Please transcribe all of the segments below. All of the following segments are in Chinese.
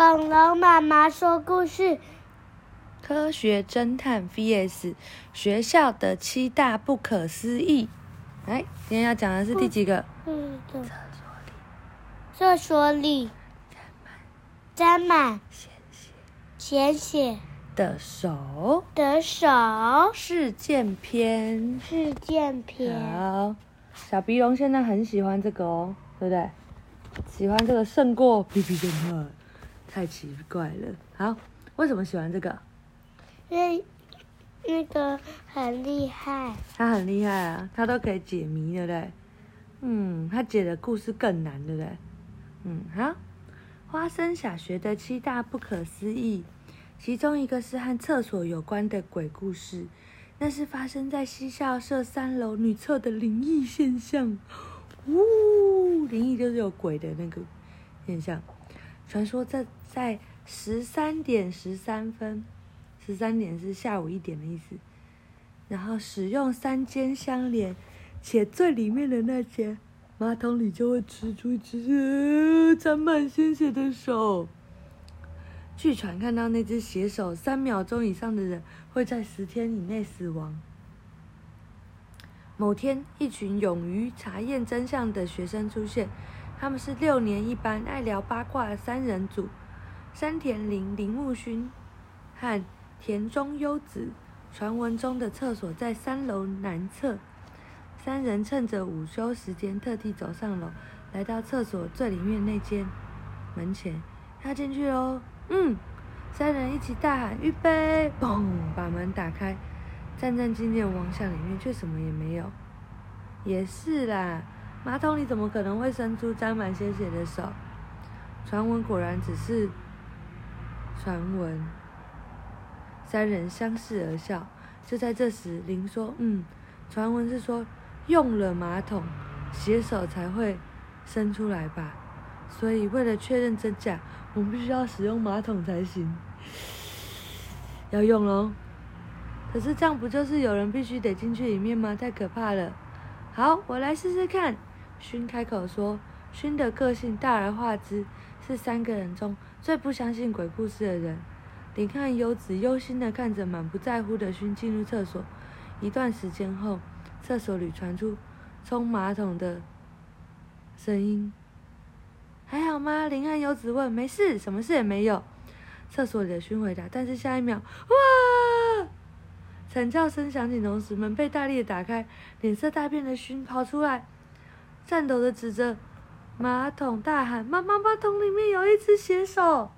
恐龙妈妈说故事，科学侦探 VS 学校的七大不可思议。哎，今天要讲的是第几个？嗯，厕所里。厕所里。沾满。沾满鲜血。鲜血。的手。的手。事件篇。事件篇，好，小鼻龙现在很喜欢这个哦，对不对？喜欢这个胜过皮皮侦探，太奇怪了。好，为什么喜欢这个？因为那个很厉害。他很厉害啊，他都可以解谜，对不对？嗯，他解的故事更难，对不对？嗯，好。花生小学的七大不可思议，其中一个是和厕所有关的鬼故事，那是发生在西校舍三楼女厕的灵异现象。呜，灵异就是有鬼的那个现象。传说在在十三点十三分，十三点是下午一点的意思。然后使用三间相连，且最里面的那间马桶里就会吃出一只沾满鲜血的手。据传，看到那只血手，三秒钟以上的人会在十天以内死亡。某天，一群勇于查验真相的学生出现，他们是六年一班爱聊八卦的三人组：山田绫、铃木勋和田中优子。传闻中的厕所在三楼南侧，三人趁着午休时间特地走上楼，来到厕所最里面那间门前，要进去喽。嗯，三人一起大喊：“预备！”嘣，把门打开，战战兢兢地望向里面，却什么也没有。也是啦，马桶里怎么可能会伸出沾满鲜血的手？传闻果然只是传闻。三人相视而笑。就在这时，林说：“嗯，传闻是说用了马桶，血手才会伸出来吧？所以为了确认真假，我们必须要使用马桶才行。要用喽！可是这样不就是有人必须得进去里面吗？太可怕了！好，我来试试看。”勋开口说。勋的个性大而化之，是三个人中最不相信鬼故事的人。林汉优子忧心地看着满不在乎的勋进入厕所。一段时间后，厕所里传出冲马桶的声音。还好吗？林汉优子问。没事，什么事也没有。厕所里的勋回答。但是下一秒，哇！惨叫声响起，同时门被大力的打开，脸色大变的勋跑出来，颤抖的指着马桶大喊：“妈妈，马桶里面有一只血手！”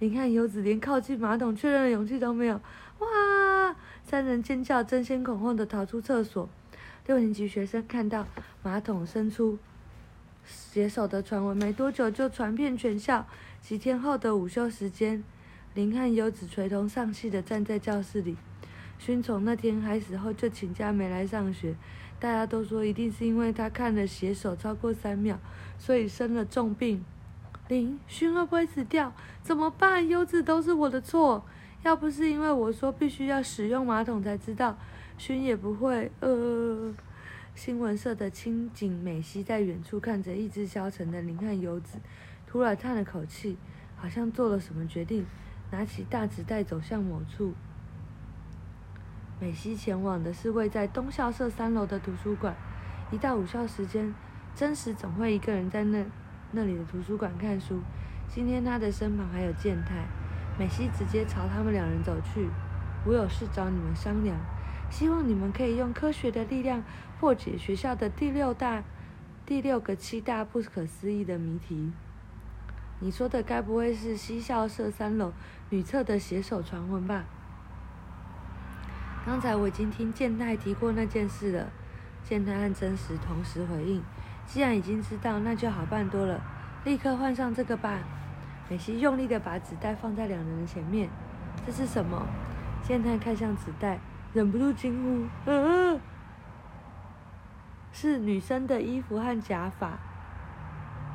林汉优子连靠近马桶确认的勇气都没有，哇！三人尖叫，争先恐后的逃出厕所。六年级学生看到马桶伸出血手的传闻，没多久就传遍全校。几天后的午休时间，林汉优子垂头丧气的站在教室里。勋从那天开始后就请假没来上学，大家都说一定是因为他看了血手超过三秒，所以生了重病。林勋会不会死掉？怎么办？优子都是我的错。要不是因为我说必须要使用马桶才知道，勋也不会。呃，新闻社的清井美希在远处看着意志消沉的林和优子，突然叹了口气，好像做了什么决定，拿起大纸袋走向某处。美希前往的是位在东校舍三楼的图书馆。一到午休时间，真实总会一个人在那。那里的图书馆看书。今天他的身旁还有健太。美希直接朝他们两人走去。我有事找你们商量，希望你们可以用科学的力量破解学校的第六大、第六个七大不可思议的谜题。你说的该不会是西校舍三楼女厕的携手传闻吧？刚才我已经听健太提过那件事了。健太和真实同时回应。既然已经知道，那就好办多了。立刻换上这个吧。美希用力的把纸袋放在两人的前面。这是什么？健太看向纸袋，忍不住惊呼：“嗯，是女生的衣服和假发。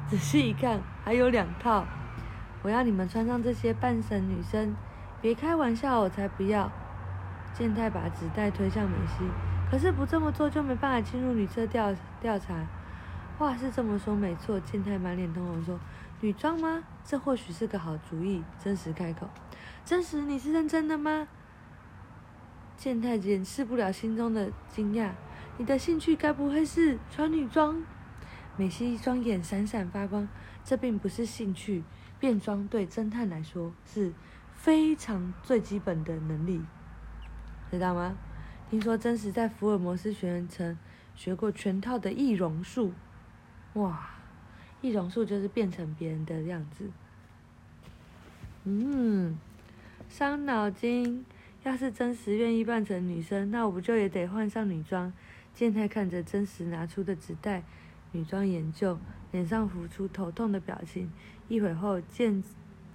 仔细一看，还有两套。我要你们穿上这些扮成女生。别开玩笑，我才不要。”健太把纸袋推向美希，可是不这么做就没办法进入女厕调调查。话是这么说没错，健太满脸通红说：“女装吗？这或许是个好主意。真实开口：“真实，你是认真的吗？”健太掩饰不了心中的惊讶：“你的兴趣该不会是穿女装？”美希双眼闪闪发光。这并不是兴趣，变装对侦探来说是非常最基本的能力，知道吗？听说真实在福尔摩斯学院曾学过全套的易容术，哇！易容术就是变成别人的样子。嗯，伤脑筋。要是真实愿意扮成女生，那我不就也得换上女装？健太看着真实拿出的纸袋，女装研究，脸上浮出头痛的表情。一会后，健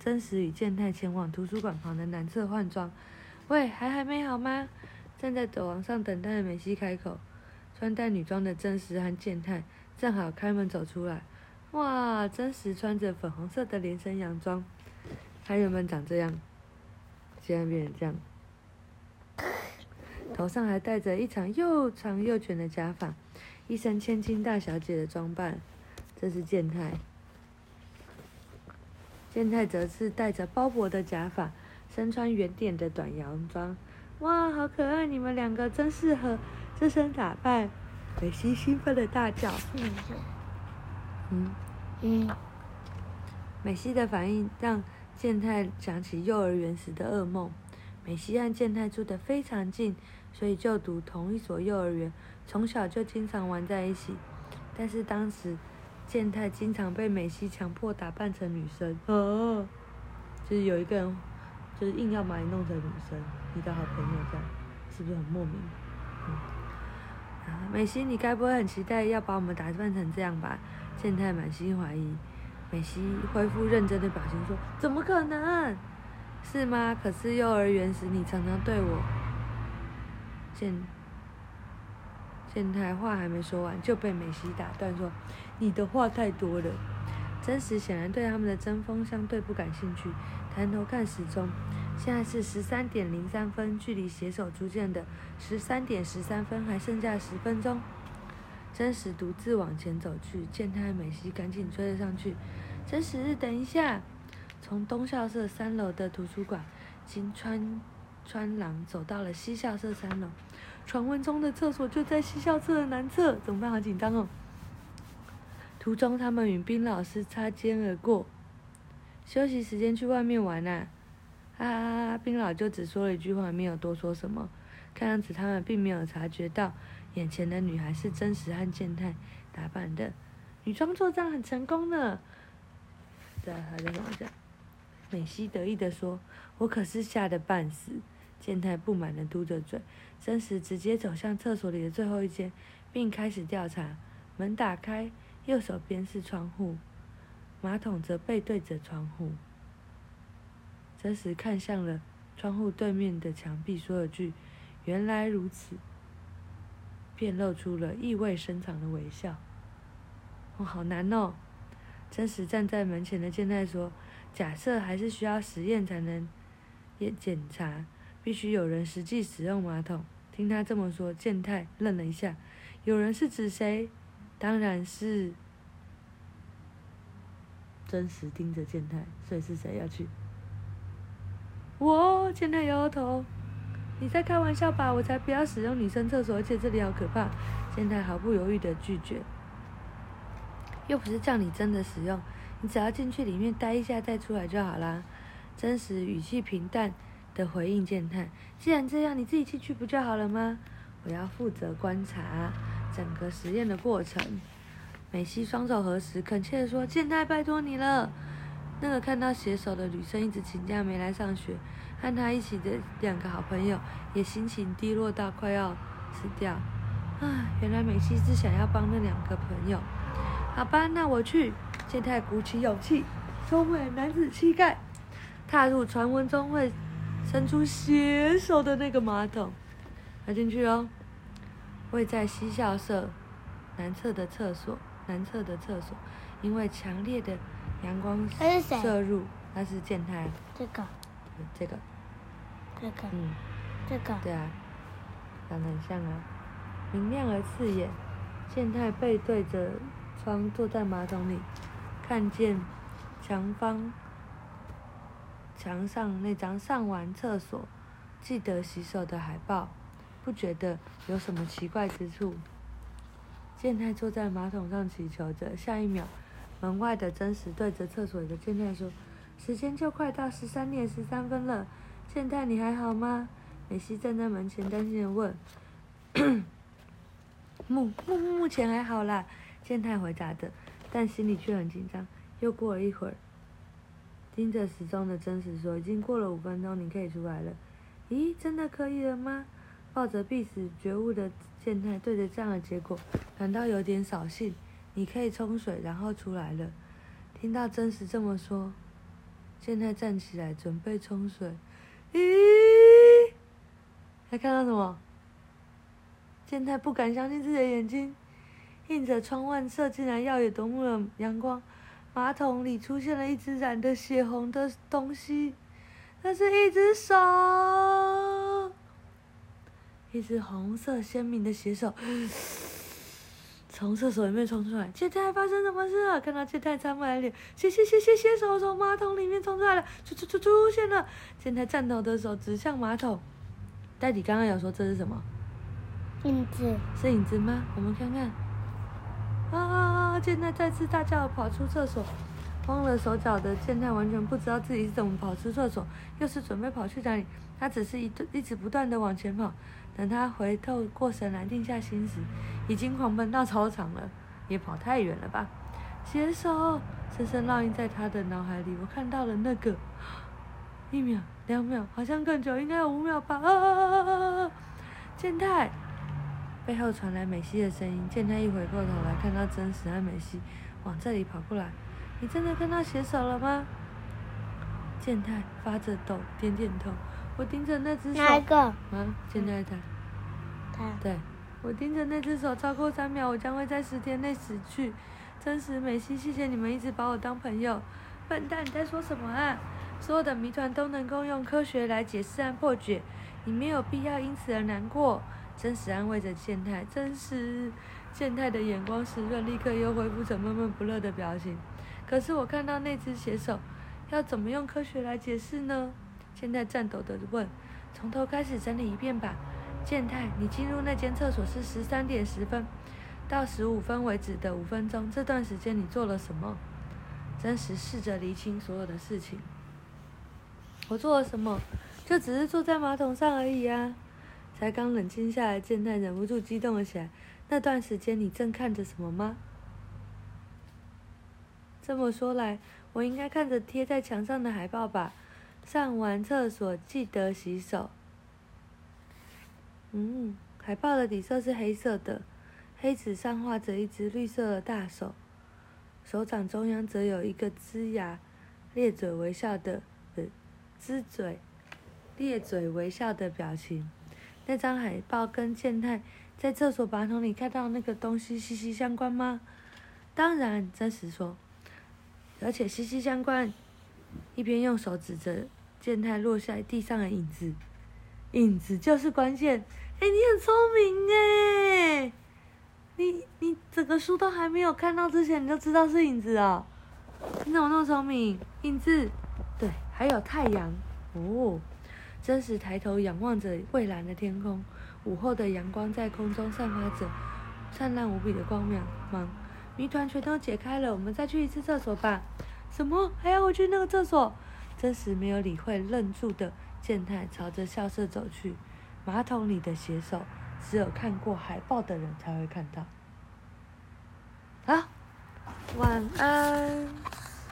真实与健太前往图书馆旁的男厕换装。喂，还还没好吗？站在走廊上等待的美希开口。穿戴女装的真实和健太正好开门走出来。哇！真实穿着粉红色的连身洋装，他原本长这样，现在变成这样，头上还戴着一长又长又卷的假发，一身千金大小姐的装扮。这是健太，健太则是戴着包脖的假发，身穿圆点的短洋装。哇，好可爱！你们两个真适合这身打扮。美西兴奋的大叫。嗯。嗯，美西的反应让健太想起幼儿园时的噩梦。美西和健太住得非常近，所以就读同一所幼儿园，从小就经常玩在一起。但是当时健太经常被美西强迫打扮成女生，哦，就是有一个人就是硬要把你弄成女生，你的好朋友这样，是不是很莫名？嗯，啊，美希，你该不会很期待要把我们打扮成这样吧？健太满心怀疑，美希恢复认真的表情说：“怎么可能？是吗？可是幼儿园时你常常对我……”健健太话还没说完就被美希打断说：“你的话太多了。”真实显然对他们的针锋相对不感兴趣，抬头看时钟，现在是十三点零三分，距离携手出现的十三点十三分还剩下十分钟。真实独自往前走去，见他美希赶紧追了上去。真实，等一下！从东校舍三楼的图书馆，经穿穿廊走到了西校舍三楼。传闻中的厕所就在西校舍的南侧，怎么办？好紧张哦！途中，他们与冰老师擦肩而过。休息时间去外面玩啊！啊啊！冰老就只说了一句话，没有多说什么。看样子他们并没有察觉到。眼前的女孩是真实和健太打扮的，女装作战很成功呢。对，还在往下。美希得意地说：“我可是吓得半死。”健太不满地嘟着嘴。真实直接走向厕所里的最后一间，并开始调查。门打开，右手边是窗户，马桶则背对着窗户。真实看向了窗户对面的墙壁，说了句：“原来如此。”便露出了意味深长的微笑。哦，好难哦！真实站在门前的健太说：“假设还是需要实验才能也检查，必须有人实际使用马桶。”听他这么说，健太愣了一下。有人是指谁？当然是真实盯着健太，所以是谁要去？我健太摇摇头。你在开玩笑吧？我才不要使用女生厕所，而且这里好可怕。健太毫不犹豫的拒绝，又不是叫你真的使用，你只要进去里面待一下再出来就好啦。真实语气平淡的回应健太：既然这样，你自己进去不就好了吗？我要负责观察整个实验的过程。美希双手合十，恳切的说：健太，拜托你了。那个看到携手的女生一直请假没来上学。和她一起的两个好朋友也心情低落到快要死掉。啊，原来美希是想要帮那两个朋友。好吧，那我去。健太鼓起勇气，充满男子气概，踏入传闻中会伸出携手的那个马桶，爬进去哦。位在西校舍南侧的厕所，南侧的厕所，因为强烈的阳光射入，那是健太。这个。这个。这个，嗯，这个，对啊，长得很像啊，明亮而刺眼。健太背对着窗，坐在马桶里，看见墙方墙上那张上完厕所记得洗手的海报，不觉得有什么奇怪之处。健太坐在马桶上祈求着，下一秒，门外的真实对着厕所里的健太说：“时间就快到十三点十三分了，健太你还好吗？”美希站在门前，担心的问：“ 目目目前还好啦。”健太回答的，但心里却很紧张。又过了一会儿，盯着时钟的真实说：“已经过了五分钟，你可以出来了。”咦，真的可以了吗？抱着必死觉悟的健太对着这样的结果感到有点扫兴。你可以冲水，然后出来了。听到真实这么说，健太站起来准备冲水。咦，还看到什么？健太不敢相信自己的眼睛，映着窗外射进来耀眼夺目的阳光，马桶里出现了一只染得血红的东西，那是一只手。一只红色鲜明的血手从厕所里面冲出来，健太发生什么事了？看到健太苍白的脸，血血血血血手从马桶里面冲出来了，出出出出现了！健太颤抖的手指向马桶。戴迪刚刚有说这是什么？影子。是影子吗？我们看看。啊！健太再次大叫，跑出厕所。慌了手脚的健太完全不知道自己是怎么跑出厕所，又是准备跑去哪里。他只是一一直不断的往前跑。等他回透过神来，定下心时，已经狂奔到操场了。也跑太远了吧？携手，深深烙印在他的脑海里。我看到了那个，一秒、两秒，好像更久，应该有五秒吧。啊！健太，背后传来美希的声音。健太一回过头来，看到真实和美希往这里跑过来。你真的看到携手了吗？健太发着抖，点点头。我盯着那只手。哪一个？啊，健太他。他。对，我盯着那只手，超过三秒，我将会在十天内死去。真实美希，谢谢你们一直把我当朋友。笨蛋，你在说什么啊？所有的谜团都能够用科学来解释和破解，你没有必要因此而难过。真实安慰着健太，真实，健太的眼光湿润，立刻又恢复成闷闷不乐的表情。可是我看到那只写手，要怎么用科学来解释呢？健太颤抖的问：“从头开始整理一遍吧。”健太，你进入那间厕所是十三点十分到十五分为止的五分钟，这段时间你做了什么？真实试着厘清所有的事情。我做了什么？就只是坐在马桶上而已啊！才刚冷静下来，健太忍不住激动了起来。那段时间你正看着什么吗？这么说来，我应该看着贴在墙上的海报吧？上完厕所记得洗手。嗯，海报的底色是黑色的，黑纸上画着一只绿色的大手，手掌中央则有一个龇牙、咧嘴微笑的，呃，龇嘴、咧嘴微笑的表情。那张海报跟健太在厕所马桶里看到那个东西息息相关吗？当然，真实说，而且息息相关。一边用手指着健太落下地上的影子，影子就是关键。哎，你很聪明哎！你你整个书都还没有看到之前，你就知道是影子啊？你怎么那么聪明？影子，对，还有太阳哦。真实抬头仰望着蔚蓝的天空，午后的阳光在空中散发着灿烂无比的光芒。谜团全都解开了，我们再去一次厕所吧。什么？还要我去那个厕所？真实没有理会愣住的健太，朝着校舍走去。马桶里的写手，只有看过海报的人才会看到。好，晚安。